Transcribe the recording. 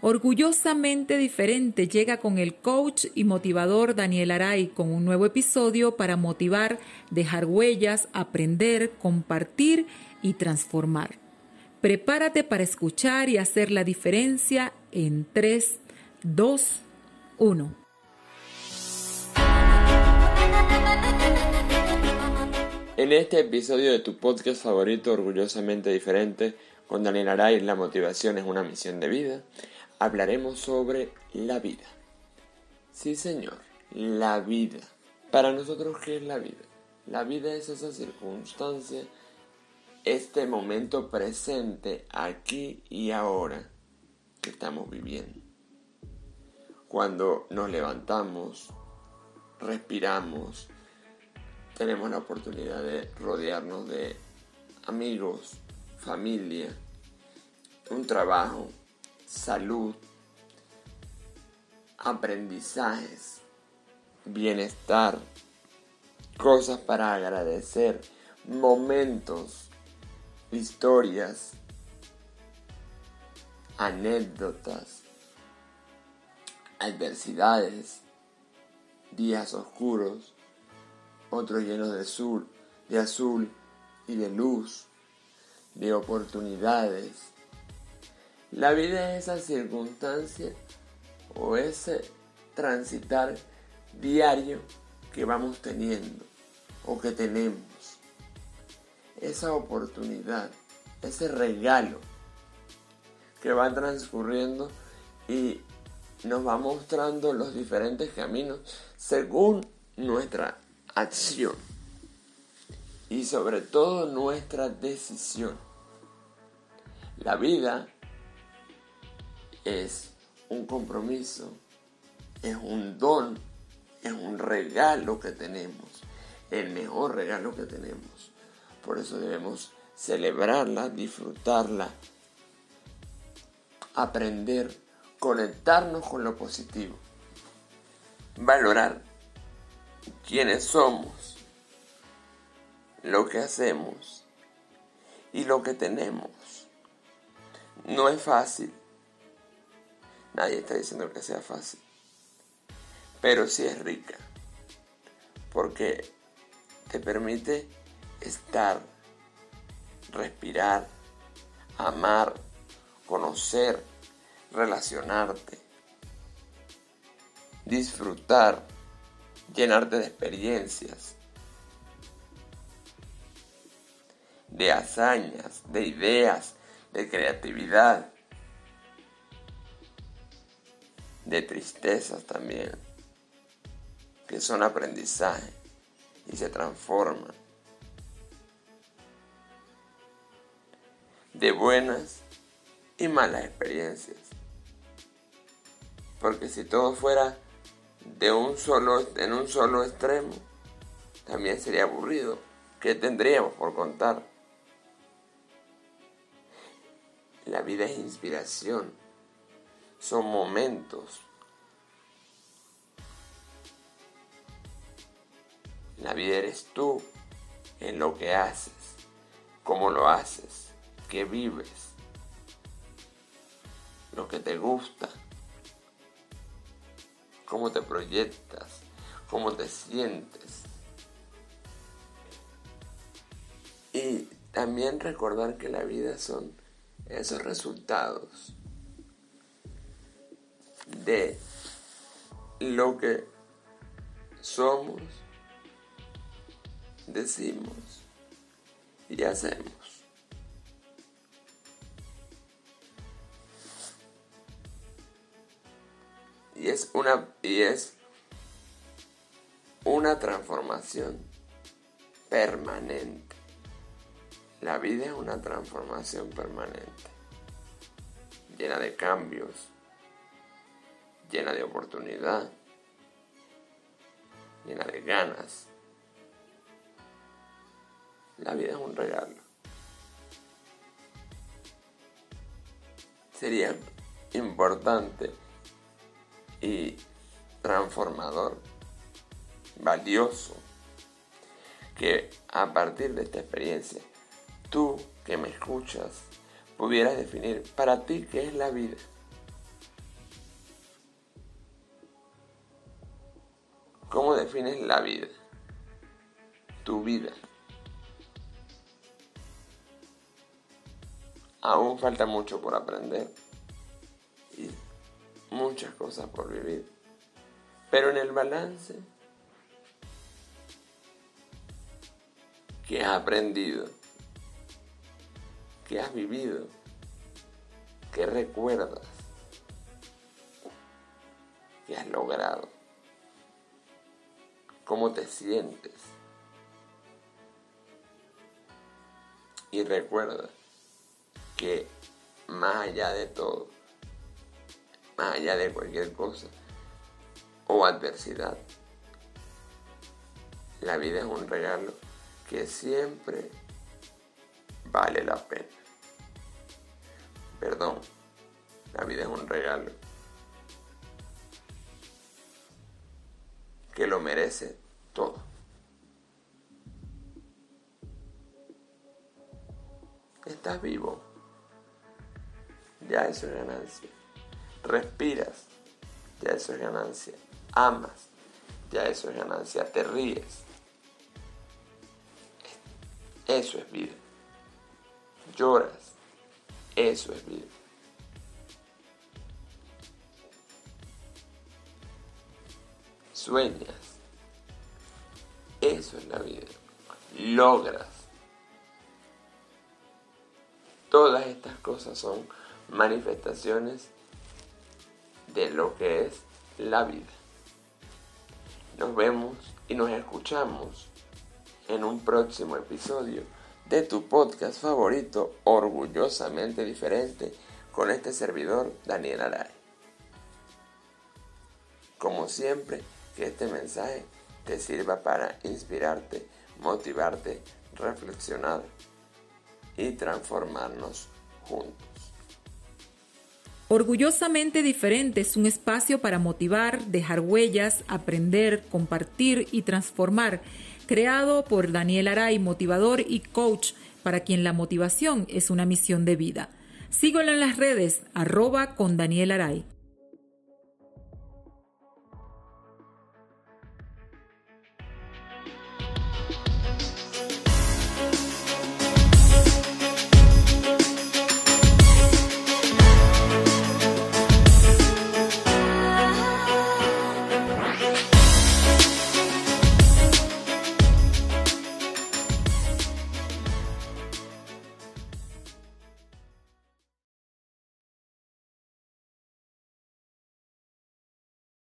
Orgullosamente diferente llega con el coach y motivador Daniel Aray con un nuevo episodio para motivar, dejar huellas, aprender, compartir y transformar. Prepárate para escuchar y hacer la diferencia en 3, 2, 1. En este episodio de tu podcast favorito, Orgullosamente Diferente, con Daniel Aray, la motivación es una misión de vida hablaremos sobre la vida. Sí, señor, la vida. Para nosotros, ¿qué es la vida? La vida es esa circunstancia, este momento presente, aquí y ahora, que estamos viviendo. Cuando nos levantamos, respiramos, tenemos la oportunidad de rodearnos de amigos, familia, un trabajo, salud, aprendizajes, bienestar, cosas para agradecer, momentos, historias, anécdotas, adversidades, días oscuros, otros llenos de azul, de azul y de luz, de oportunidades, la vida es esa circunstancia o ese transitar diario que vamos teniendo o que tenemos. Esa oportunidad, ese regalo que va transcurriendo y nos va mostrando los diferentes caminos según nuestra acción y sobre todo nuestra decisión. La vida es un compromiso, es un don, es un regalo que tenemos, el mejor regalo que tenemos. Por eso debemos celebrarla, disfrutarla, aprender, conectarnos con lo positivo, valorar quiénes somos, lo que hacemos y lo que tenemos. No es fácil, Nadie está diciendo que sea fácil. Pero sí es rica. Porque te permite estar, respirar, amar, conocer, relacionarte, disfrutar, llenarte de experiencias, de hazañas, de ideas, de creatividad, de tristezas también, que son aprendizaje y se transforman. De buenas y malas experiencias. Porque si todo fuera de un solo, en un solo extremo, también sería aburrido. ¿Qué tendríamos por contar? La vida es inspiración son momentos. La vida eres tú en lo que haces, cómo lo haces, qué vives, lo que te gusta, cómo te proyectas, cómo te sientes. Y también recordar que la vida son esos resultados de lo que somos, decimos y hacemos. Y es una, y es una transformación permanente. La vida es una transformación permanente, llena de cambios, llena de oportunidad, llena de ganas. La vida es un regalo. Sería importante y transformador, valioso, que a partir de esta experiencia, tú que me escuchas, pudieras definir para ti qué es la vida ¿Cómo defines la vida? Tu vida. Aún falta mucho por aprender y muchas cosas por vivir. Pero en el balance, ¿qué has aprendido? ¿Qué has vivido? ¿Qué recuerdas? ¿Qué has logrado? ¿Cómo te sientes? Y recuerda que más allá de todo, más allá de cualquier cosa o adversidad, la vida es un regalo que siempre vale la pena. Perdón, la vida es un regalo que lo merece todo. Estás vivo. Ya eso es ganancia. Respiras. Ya eso es ganancia. Amas. Ya eso es ganancia. Te ríes. Eso es vida. Lloras. Eso es vida. Sueñas. Eso es la vida. Logras. Todas estas cosas son manifestaciones de lo que es la vida. Nos vemos y nos escuchamos en un próximo episodio de tu podcast favorito, orgullosamente diferente, con este servidor, Daniel Aray. Como siempre, que este mensaje te sirva para inspirarte, motivarte, reflexionar y transformarnos juntos. Orgullosamente diferente es un espacio para motivar, dejar huellas, aprender, compartir y transformar, creado por Daniel Aray, motivador y coach, para quien la motivación es una misión de vida. Síguelo en las redes, arroba con Daniel Aray.